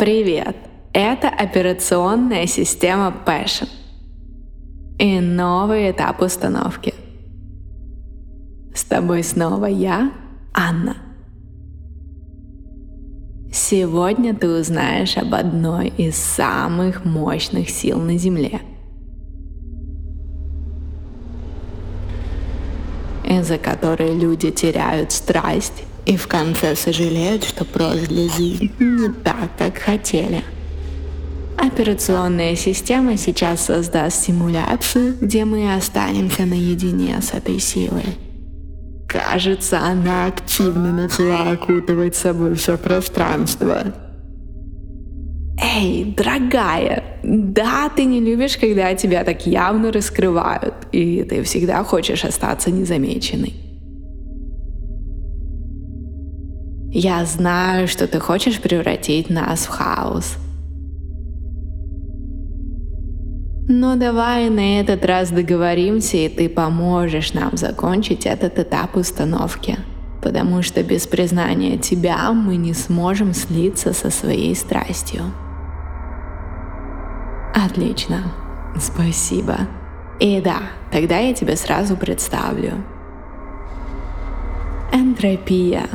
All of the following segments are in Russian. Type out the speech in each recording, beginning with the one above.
Привет! Это операционная система Passion и новый этап установки. С тобой снова я, Анна. Сегодня ты узнаешь об одной из самых мощных сил на Земле. из-за которой люди теряют страсть и в конце сожалеют, что прожили жизнь не так, как хотели. Операционная система сейчас создаст симуляцию, где мы останемся наедине с этой силой. Кажется, она активно начала окутывать собой все пространство. Эй, дорогая, да, ты не любишь, когда тебя так явно раскрывают, и ты всегда хочешь остаться незамеченной. Я знаю, что ты хочешь превратить нас в хаос. Но давай на этот раз договоримся, и ты поможешь нам закончить этот этап установки. Потому что без признания тебя мы не сможем слиться со своей страстью. Отлично. Спасибо. И да, тогда я тебя сразу представлю. Энтропия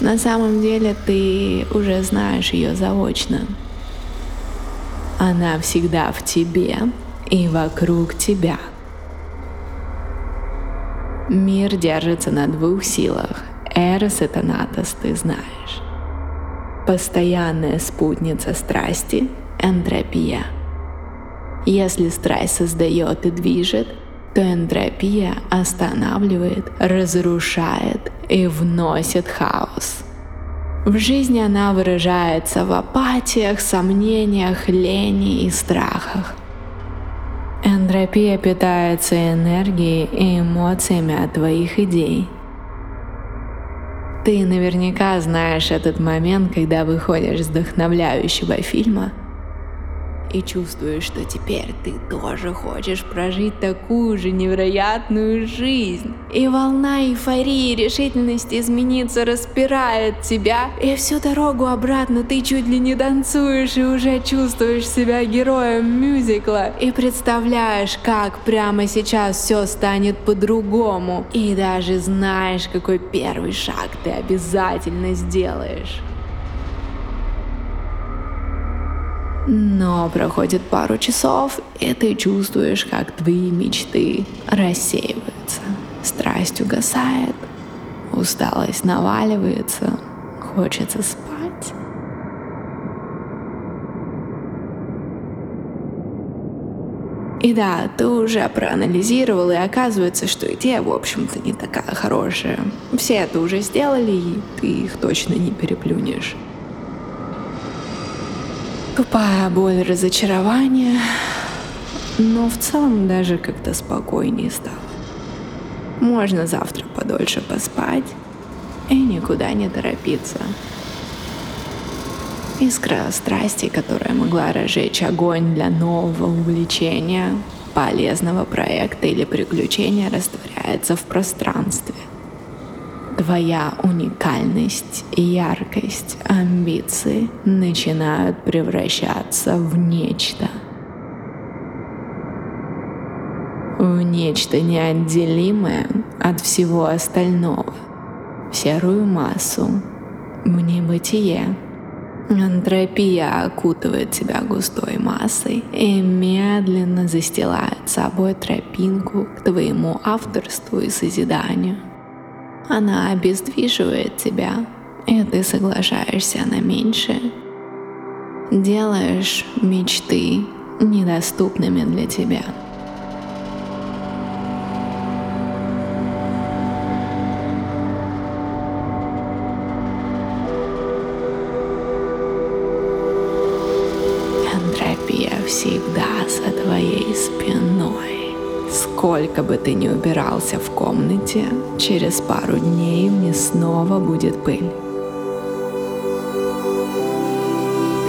на самом деле ты уже знаешь ее заочно. Она всегда в тебе и вокруг тебя. Мир держится на двух силах. Эрос и Танатос ты знаешь. Постоянная спутница страсти – энтропия. Если страсть создает и движет – то энтропия останавливает, разрушает и вносит хаос. В жизни она выражается в апатиях, сомнениях, лени и страхах. Энтропия питается энергией и эмоциями от твоих идей. Ты наверняка знаешь этот момент, когда выходишь с вдохновляющего фильма – и чувствуешь, что теперь ты тоже хочешь прожить такую же невероятную жизнь. И волна эйфории и решительности измениться распирает тебя, и всю дорогу обратно ты чуть ли не танцуешь и уже чувствуешь себя героем мюзикла и представляешь, как прямо сейчас все станет по-другому. И даже знаешь, какой первый шаг ты обязательно сделаешь. Но проходит пару часов, и ты чувствуешь, как твои мечты рассеиваются. Страсть угасает, усталость наваливается, хочется спать. И да, ты уже проанализировал, и оказывается, что идея, в общем-то, не такая хорошая. Все это уже сделали, и ты их точно не переплюнешь. Тупая боль разочарования, но в целом даже как-то спокойнее стало. Можно завтра подольше поспать и никуда не торопиться. Искра страсти, которая могла разжечь огонь для нового увлечения, полезного проекта или приключения, растворяется в пространстве – Твоя уникальность, яркость, амбиции начинают превращаться в нечто. В нечто неотделимое от всего остального. В серую массу. В небытие. Антропия окутывает тебя густой массой и медленно застилает собой тропинку к твоему авторству и созиданию. Она обездвиживает тебя, и ты соглашаешься на меньшее. Делаешь мечты недоступными для тебя. Сколько бы ты ни убирался в комнате, через пару дней мне снова будет пыль.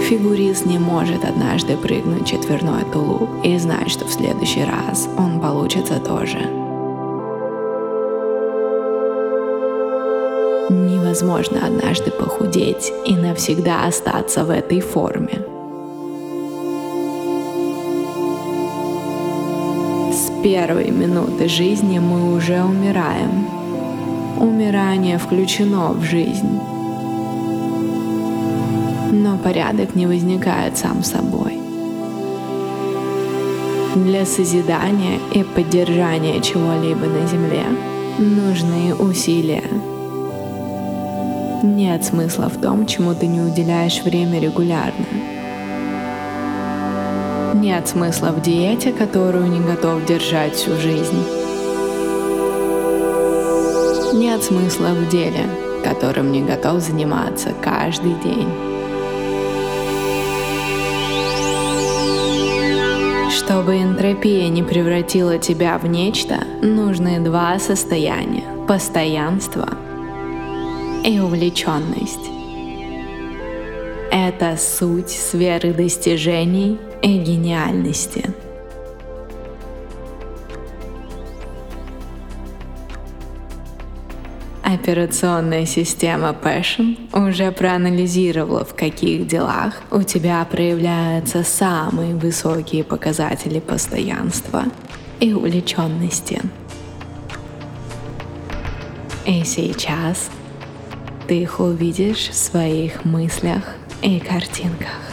Фигурист не может однажды прыгнуть четверной тулуп и знать, что в следующий раз он получится тоже. Невозможно однажды похудеть и навсегда остаться в этой форме. Первой минуты жизни мы уже умираем. Умирание включено в жизнь. Но порядок не возникает сам собой. Для созидания и поддержания чего-либо на Земле нужны усилия. Нет смысла в том, чему ты не уделяешь время регулярно. Нет смысла в диете, которую не готов держать всю жизнь. Нет смысла в деле, которым не готов заниматься каждый день. Чтобы энтропия не превратила тебя в нечто, нужны два состояния – постоянство и увлеченность. Это суть сферы достижений и гениальности. Операционная система Passion уже проанализировала, в каких делах у тебя проявляются самые высокие показатели постоянства и увлеченности. И сейчас ты их увидишь в своих мыслях и картинках.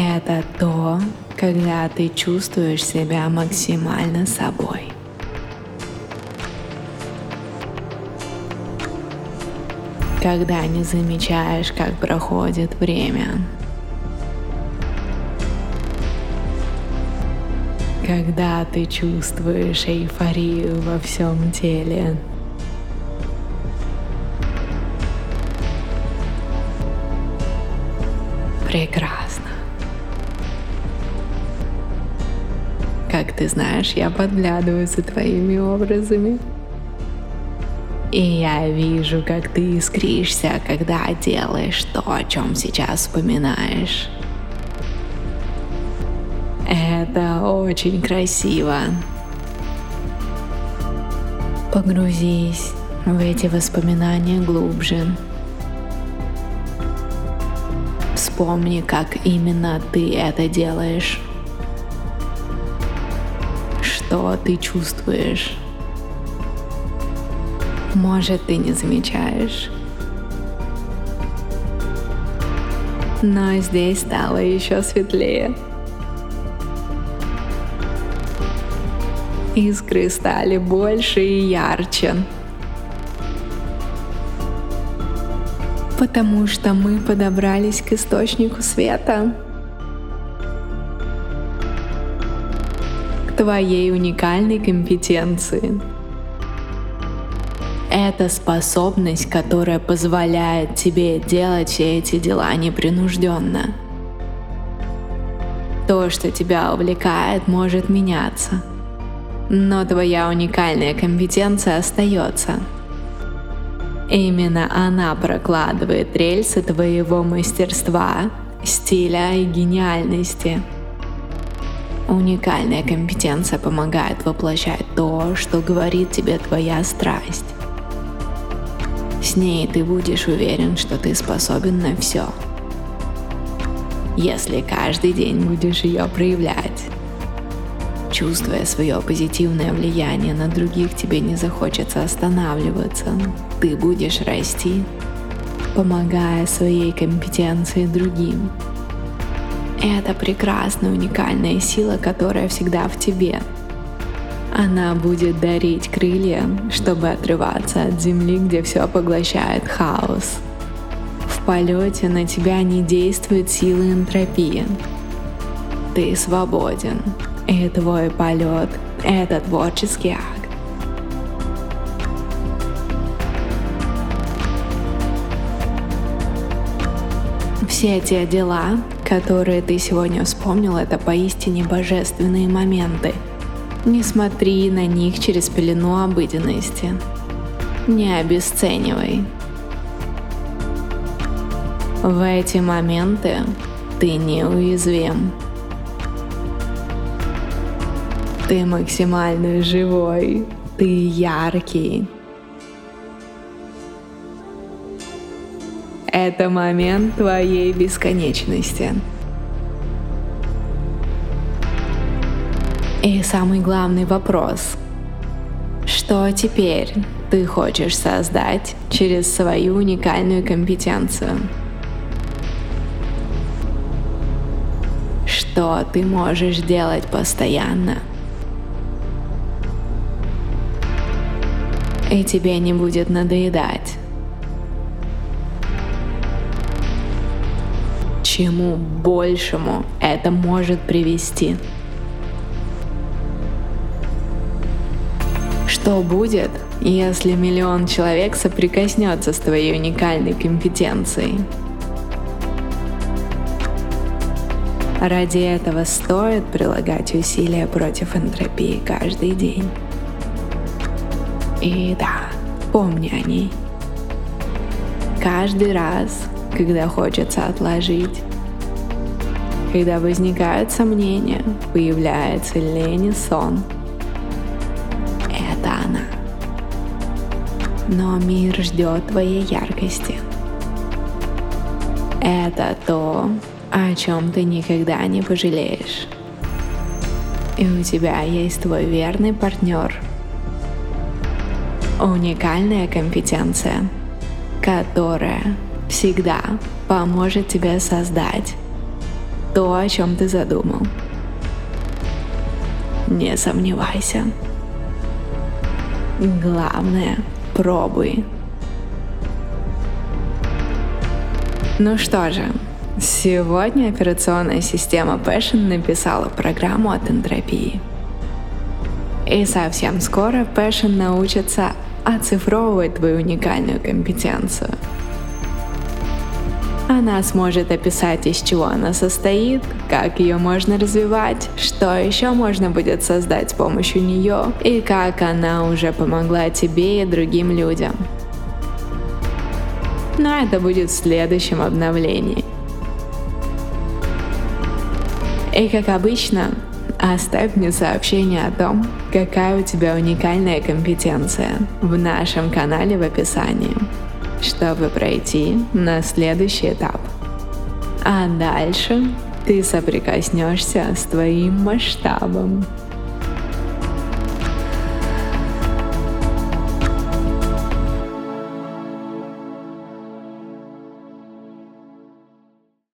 Это то, когда ты чувствуешь себя максимально собой. Когда не замечаешь, как проходит время. Когда ты чувствуешь эйфорию во всем теле. Прекрасно. Как ты знаешь, я подглядываю за твоими образами. И я вижу, как ты искришься, когда делаешь то, о чем сейчас вспоминаешь. Это очень красиво. Погрузись в эти воспоминания глубже. Вспомни, как именно ты это делаешь что ты чувствуешь. Может, ты не замечаешь. Но здесь стало еще светлее. Искры стали больше и ярче. Потому что мы подобрались к источнику света. Твоей уникальной компетенции. Это способность, которая позволяет тебе делать все эти дела непринужденно. То, что тебя увлекает, может меняться. Но твоя уникальная компетенция остается. Именно она прокладывает рельсы твоего мастерства, стиля и гениальности – Уникальная компетенция помогает воплощать то, что говорит тебе твоя страсть. С ней ты будешь уверен, что ты способен на все. Если каждый день будешь ее проявлять, чувствуя свое позитивное влияние на других, тебе не захочется останавливаться. Ты будешь расти, помогая своей компетенции другим. Это прекрасная, уникальная сила, которая всегда в тебе. Она будет дарить крылья, чтобы отрываться от земли, где все поглощает хаос. В полете на тебя не действует сила энтропии. Ты свободен, и твой полет — это творческий акт. Все те дела, которые ты сегодня вспомнил, это поистине божественные моменты. Не смотри на них через пелену обыденности. Не обесценивай. В эти моменты ты неуязвим. Ты максимально живой. Ты яркий. Это момент твоей бесконечности. И самый главный вопрос. Что теперь ты хочешь создать через свою уникальную компетенцию? Что ты можешь делать постоянно? И тебе не будет надоедать. Чему большему это может привести? Что будет, если миллион человек соприкоснется с твоей уникальной компетенцией? Ради этого стоит прилагать усилия против энтропии каждый день. И да, помни о ней. Каждый раз, когда хочется отложить, когда возникают сомнения, появляется лень и сон – но мир ждет твоей яркости. Это то, о чем ты никогда не пожалеешь. И у тебя есть твой верный партнер. Уникальная компетенция, которая всегда поможет тебе создать то, о чем ты задумал. Не сомневайся. Главное Пробуй. Ну что же, сегодня операционная система Passion написала программу от энтропии. И совсем скоро Passion научится оцифровывать твою уникальную компетенцию – она сможет описать, из чего она состоит, как ее можно развивать, что еще можно будет создать с помощью нее и как она уже помогла тебе и другим людям. Но это будет в следующем обновлении. И как обычно, оставь мне сообщение о том, какая у тебя уникальная компетенция в нашем канале в описании чтобы пройти на следующий этап. А дальше ты соприкоснешься с твоим масштабом.